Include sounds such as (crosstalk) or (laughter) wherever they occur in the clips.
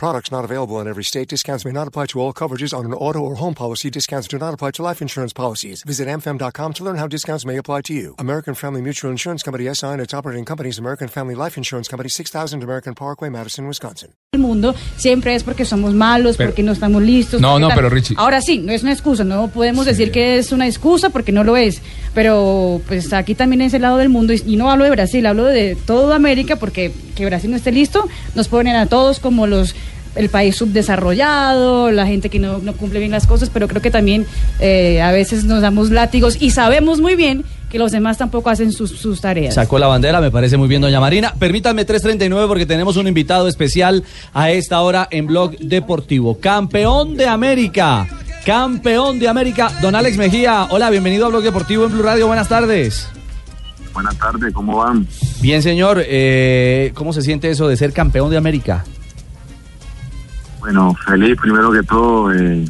Products not available in every state. Discounts may not apply to all coverages on an auto or home policy. Discounts do not apply to life insurance policies. Visit amfam.com to learn how discounts may apply to you. American Family Mutual Insurance Company SI and its operating companies American Family Life Insurance Company 6000 American Parkway, Madison, Wisconsin. El mundo siempre es porque somos malos, Pero- porque no estamos listos. No, no, tal. pero Richie- Ahora sí, no es una excusa, no podemos decir que es una excusa porque no lo es. Pero pues aquí también es el lado del mundo y, y no hablo de Brasil, hablo de toda América porque que Brasil no esté listo nos ponen a todos como los el país subdesarrollado, la gente que no, no cumple bien las cosas, pero creo que también eh, a veces nos damos látigos y sabemos muy bien que los demás tampoco hacen sus, sus tareas. Sacó la bandera, me parece muy bien, doña Marina. Permítanme 3.39 porque tenemos un invitado especial a esta hora en Blog Deportivo. Campeón de América. Campeón de América. Don Alex Mejía, hola, bienvenido a Blog Deportivo en Blue Radio. Buenas tardes. Buenas tardes, ¿cómo van? Bien, señor. eh, ¿Cómo se siente eso de ser campeón de América? Bueno, feliz primero que todo, eh,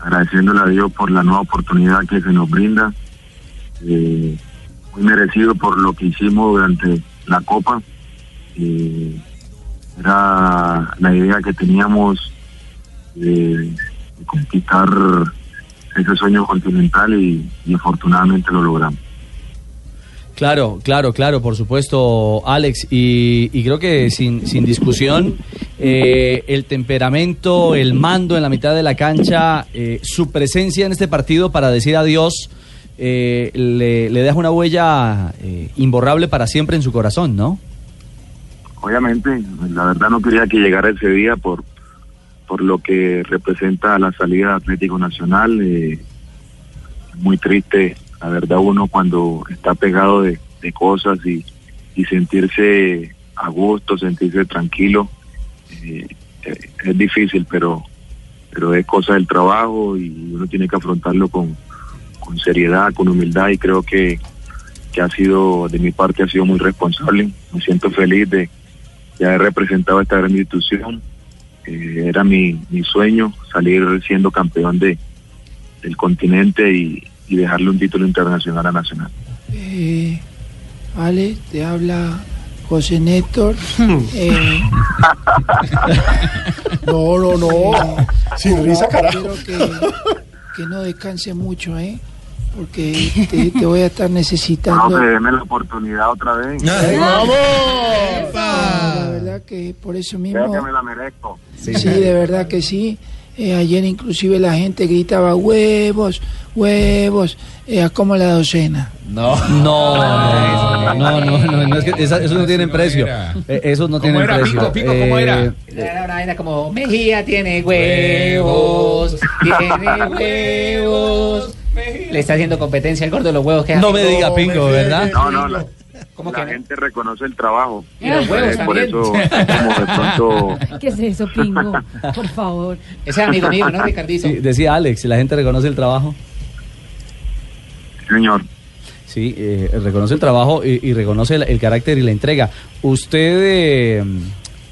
agradeciéndole a Dios por la nueva oportunidad que se nos brinda. Eh, muy merecido por lo que hicimos durante la Copa. Eh, era la idea que teníamos de, conquistar ese sueño continental y afortunadamente lo logramos. Claro, claro, claro, por supuesto, Alex. Y, creo que sin, sin discusión, eh, el temperamento, el mando en la mitad de la cancha, eh, su presencia en este partido para decir adiós, eh, le, le deja una huella eh, imborrable para siempre en su corazón, ¿no? Obviamente, la verdad no quería que llegara ese día por, por lo que representa la salida de Atlético Nacional. eh, muy triste, la verdad, uno cuando está pegado de, de cosas y, y sentirse a gusto, sentirse tranquilo, eh, eh, es difícil, pero, pero es cosa del trabajo y uno tiene que afrontarlo con, con seriedad, con humildad y creo que, que ha sido, de mi parte, ha sido muy responsable. Me siento feliz de, de haber representado a esta gran institución. Eh, era mi, mi sueño salir siendo campeón de, del continente y, y dejarle un título internacional a Nacional. Eh, Ale, te habla José Néstor. Eh, (laughs) No, no, no. Sin risa, carajo. Espero que, que no descanse mucho, ¿eh? Porque te, te voy a estar necesitando. No, déme la oportunidad otra vez. La verdad que por eso mismo. Creo que me la merezco. Sí, de verdad que sí. Eh, ayer inclusive la gente gritaba huevos, huevos, eh, como la docena. No, no, no, no, no, no, es que esa- esos no tienen precio. Eh, esos no ¿Cómo tienen era, precio. Pico, Pico, cómo era? Eh, Era vaina como Mejía tiene huevos, tiene (laughs) huevos. Le está haciendo competencia el gordo de los huevos que no me diga pingo, ¿verdad? No, no, la, ¿Cómo la que no? gente reconoce el trabajo. Y los huevos Eh, por eso, (laughs) como de pronto, (laughs) ¿Qué es eso, Pingo? Por favor. Ese es amigo mío, ¿no, Ricardizo? Sí, decía Alex, la gente reconoce el trabajo. señor, Sí, eh, reconoce el trabajo y, y reconoce el, el carácter y la entrega. ¿Usted eh,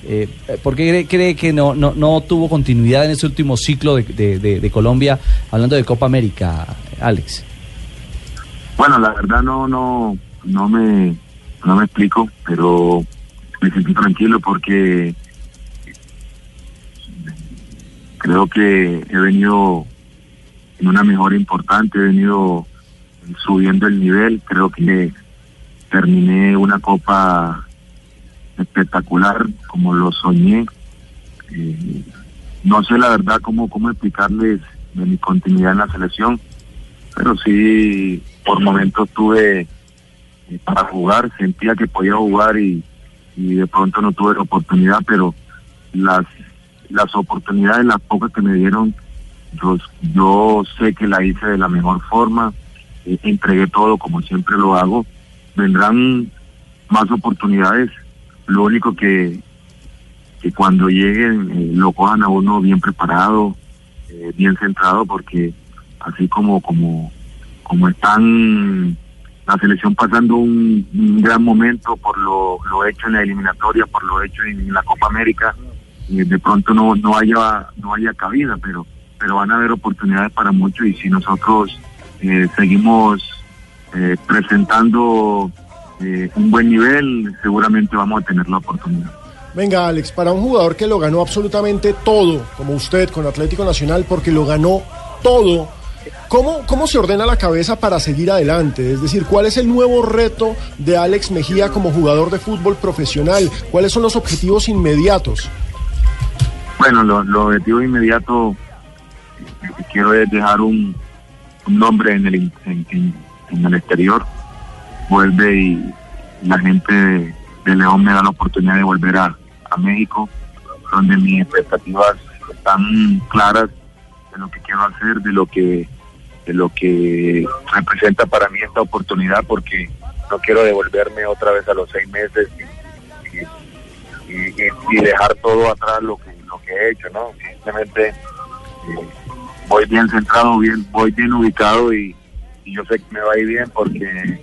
eh, por qué cree, cree que no, no, no tuvo continuidad en este último ciclo de, de- de- de Colombia, hablando de Copa América, Alex? Bueno, la verdad no, no, no me, no me explico, pero me sentí tranquilo porque creo que he venido en una mejora importante, he venido subiendo el nivel, creo que terminé una copa espectacular como lo soñé. Eh, no sé la verdad cómo, cómo explicarles de mi continuidad en la selección, pero sí por momentos tuve para jugar, sentía que podía jugar y, y de pronto no tuve la oportunidad, pero las las oportunidades, las pocas que me dieron, yo, yo sé que la hice de la mejor forma, eh, entregué todo como siempre lo hago, vendrán más oportunidades, lo único que, que cuando lleguen eh, lo cojan a uno bien preparado, eh, bien centrado, porque así como como como están la selección pasando un, gran momento por lo, lo hecho en la eliminatoria, por lo hecho en la Copa América, eh, de pronto no, no haya no haya cabida, pero pero van a haber oportunidades para muchos y si nosotros eh, seguimos eh, presentando eh, un buen nivel, seguramente vamos a tener la oportunidad. Venga, Alex, para un jugador que lo ganó absolutamente todo, como usted con Atlético Nacional, porque lo ganó todo, ¿cómo, ¿cómo se ordena la cabeza para seguir adelante? Es decir, ¿cuál es el nuevo reto de Alex Mejía como jugador de fútbol profesional? ¿Cuáles son los objetivos inmediatos? Bueno, lo, lo objetivo inmediato que quiero es dejar un, nombre en el, en el exterior. Vuelve y la gente de, de León me da la oportunidad de volver a, a México, donde mis expectativas están claras de lo que quiero hacer, de lo que de lo que representa para mí esta oportunidad, porque no quiero devolverme otra vez a los seis meses y, y- dejar todo atrás lo que lo que he hecho, ¿no? Simplemente eh, voy bien centrado, bien, voy bien ubicado y, y yo sé que me va a ir bien porque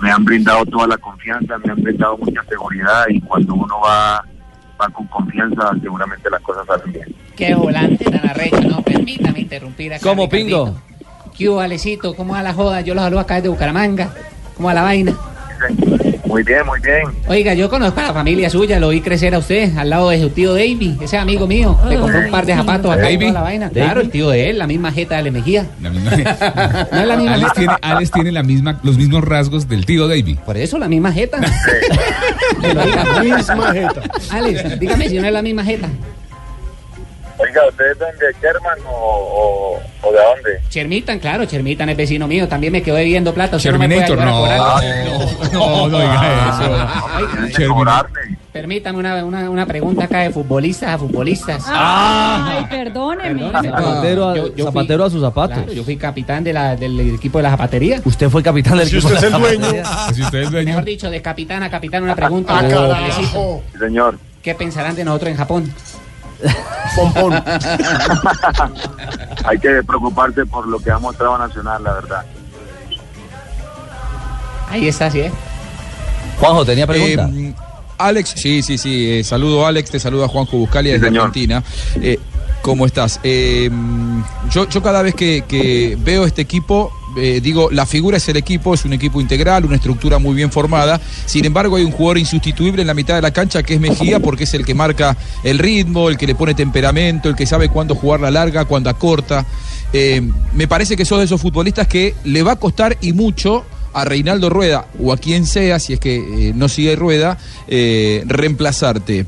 me han brindado toda la confianza, me han brindado mucha seguridad y cuando uno va, va con confianza seguramente las cosas salen bien. Qué volante tan arrecho, no, permítame interrumpir acá. ¿Cómo, Ricardito. Pingo? ¿Qué hubo, Alecito? ¿Cómo va la joda? Yo los saludo acá desde Bucaramanga. ¿Cómo va la vaina? Muy bien, muy bien. Oiga, yo conozco a la familia suya, lo vi crecer a usted al lado de su tío Davy, ese amigo mío. Le compró un par de zapatos acá y toda la vaina. Claro, el tío de él, la misma jeta de Le Mejía. La misma- (laughs) No es la misma Alex jeta. tiene, Alex tiene la misma, los mismos rasgos del tío Davy. Por eso la misma jeta. Pero oiga, (laughs) Misma jeta. Alex, dígame si no es la misma jeta. Oiga, ¿ustedes son de Sherman o, o, de dónde? Chermitan, claro, Chermitan es vecino mío, también me quedó debiendo plata. usted no no, no, no diga eso. Permítame una, una, una pregunta acá de futbolistas a futbolistas. Ay, perdóneme. Zapatero a- Yo- yo fui- zapatero a sus zapatos. Claro, yo fui capitán de la, del equipo de la zapatería. Usted fue capitán del Si equipo usted de es la el dueño. Si usted es dueño. Mejor dicho, de capitán a capitán, una pregunta. ¡Ah! Sí, señor. ¿Qué pensarán de nosotros en Japón? Pompón. Hay que preocuparse por lo que ha mostrado Nacional, la verdad. Ahí está, sí, ¿eh? Juanjo, ¿tenía pregunta? Eh, Alex, sí, sí, sí. eh, saludo Alex, te saluda Juanjo Buscalia Sí, desde señor. Argentina. Eh, ¿Cómo estás? Eh, yo, cada vez que, que veo este equipo, eh, digo, la figura es el equipo, es un equipo integral, una estructura muy bien formada. Sin embargo, hay un jugador insustituible en la mitad de la cancha que es Mejía, porque es el que marca el ritmo, el que le pone temperamento, el que sabe cuándo jugar la larga, cuándo acorta. Eh, me parece que sos de esos futbolistas que le va a costar y mucho a Reinaldo Rueda o a quien sea, si es que eh, no sigue Rueda, eh, reemplazarte.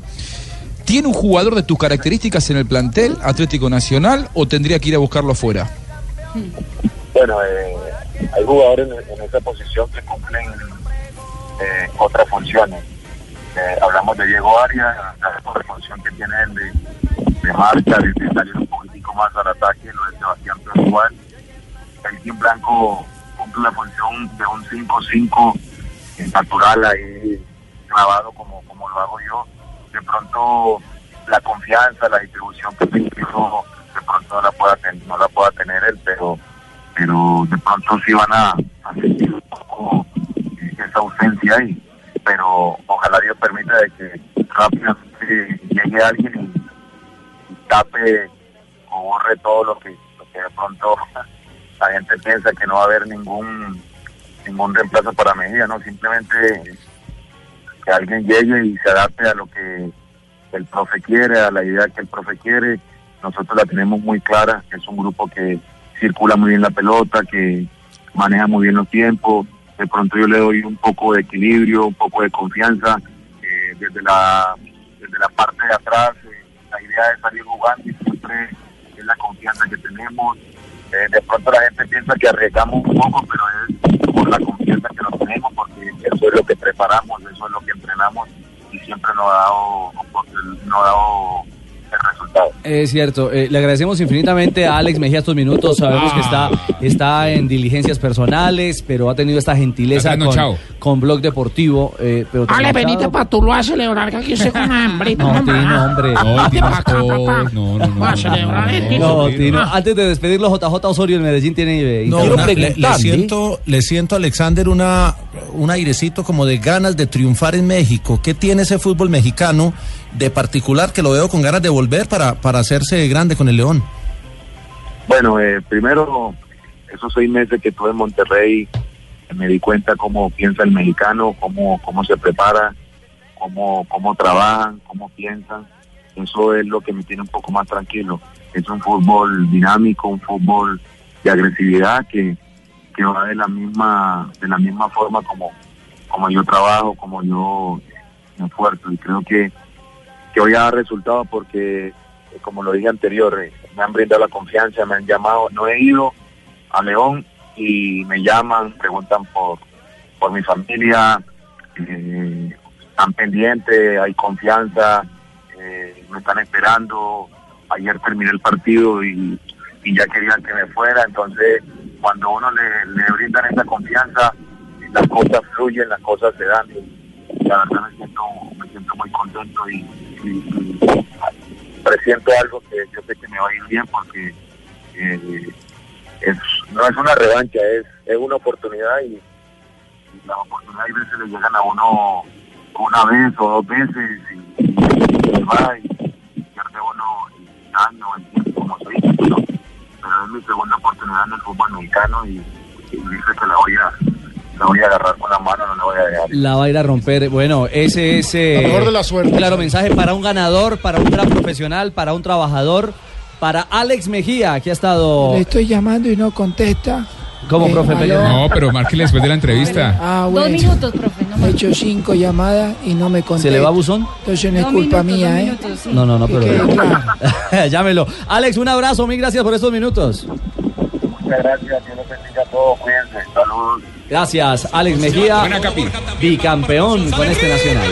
¿Tiene un jugador de tus características en el plantel Atlético Nacional o tendría que ir a buscarlo afuera? Bueno, eh, hay jugadores en, esa posición que cumplen eh, otras funciones. Eh, hablamos de Diego Arias, la función que tiene él de, de marcha, de, de salir un poquitico más al ataque, lo de Sebastián igual. El Blanco cumple la función de un 5-5 eh, natural ahí, clavado como, como lo hago yo. De pronto la confianza, la distribución que tengo, de pronto no la pueda, ten- no la pueda tener él, pero pero de pronto sí van a, sentir un poco eh, esa ausencia ahí. Pero ojalá Dios permita de que rápidamente llegue alguien y, tape o borre todo lo que, lo que de pronto la gente piensa que no va a haber ningún ningún reemplazo para Mejía, ¿no? Simplemente que alguien llegue y se adapte a lo que el profe quiere, a la idea que el profe quiere. Nosotros la tenemos muy clara, es un grupo que circula muy bien la pelota, que maneja muy bien los tiempos. De pronto yo le doy un poco de equilibrio, un poco de confianza. eh, desde, la, desde la parte de atrás, eh, la idea es salir jugando y siempre es la confianza que tenemos. Eh, de pronto la gente piensa que arriesgamos un poco, pero es por la confianza que nos tenemos, porque eso es lo que preparamos, eso es lo que entrenamos y siempre nos ha dado, nos ha dado resultado. Es cierto, eh, le agradecemos infinitamente a Alex Mejía estos minutos. Sabemos que está, está en diligencias personales, pero ha tenido esta gentileza con, con Blog Deportivo. Eh, pero Ale, trasnochado. venite pa' Tuluá a celebrar que aquí se con hambre. No, Tino, hombre. No, Tino, no, no, no, no, Va a no, celebrar no, el no, Tino. No, no, Tino, antes de despedirlo, JJ Osorio en Medellín tiene. eh, No, una- le, le siento, le siento, Alexander, una, un airecito como de ganas de triunfar en México. ¿Qué tiene ese fútbol mexicano de particular que lo veo con ganas de volver para, para hacerse grande con el León? Bueno, eh, primero, esos seis meses que estuve en Monterrey, me di cuenta cómo piensa el mexicano, cómo, cómo se prepara, cómo, cómo trabajan, cómo piensan. Eso es lo que me tiene un poco más tranquilo. Es un fútbol dinámico, un fútbol de agresividad que, que va de la misma de la misma forma como, como yo trabajo, como yo me esfuerzo. Y creo que, que hoy ha resultado porque, eh, como lo dije anterior, eh, me han brindado la confianza, me han llamado. No he ido a León y me llaman, preguntan por, por mi familia, eh, están pendientes, hay confianza, eh, me están esperando. Ayer terminé el partido y, y ya querían que me fuera, entonces cuando uno le, le brindan esa confianza, las cosas fluyen, las cosas se dan. Y la verdad me siento, me siento muy contento y, presiento algo que yo sé que me va a ir bien porque eh, es, no es una revancha, es, es una oportunidad y, y las oportunidades a veces le llegan a uno una vez o dos veces y, y va y pierde uno el año, el tiempo, como se dice, pero, es mi segunda oportunidad en el fútbol mexicano y dice que la voy a la voy a agarrar con la mano, no la voy a dejar. La va a ir a romper. Bueno, ese es eh, La mejor de la suerte. un claro mensaje para un ganador, para un gran profesional, para un trabajador, para Alex Mejía, que ha estado Le estoy llamando y no contesta. como Eh, profe aló. No, pero márquele después de la entrevista. Ah, Dos bueno. minutos, profe. No He hecho cinco llamadas y no me contesta. ¿Se le va a buzón? Entonces no es Dos culpa minutos, mía, dos ¿eh? minutos, sí. No, no, no, pero claro. (laughs) llámelo. Alex, un abrazo, mil gracias por estos minutos. Muchas gracias, Dios los bendiga a todos, cuídense, saludos. Gracias, Alex Mejía, bicampeón con este nacional.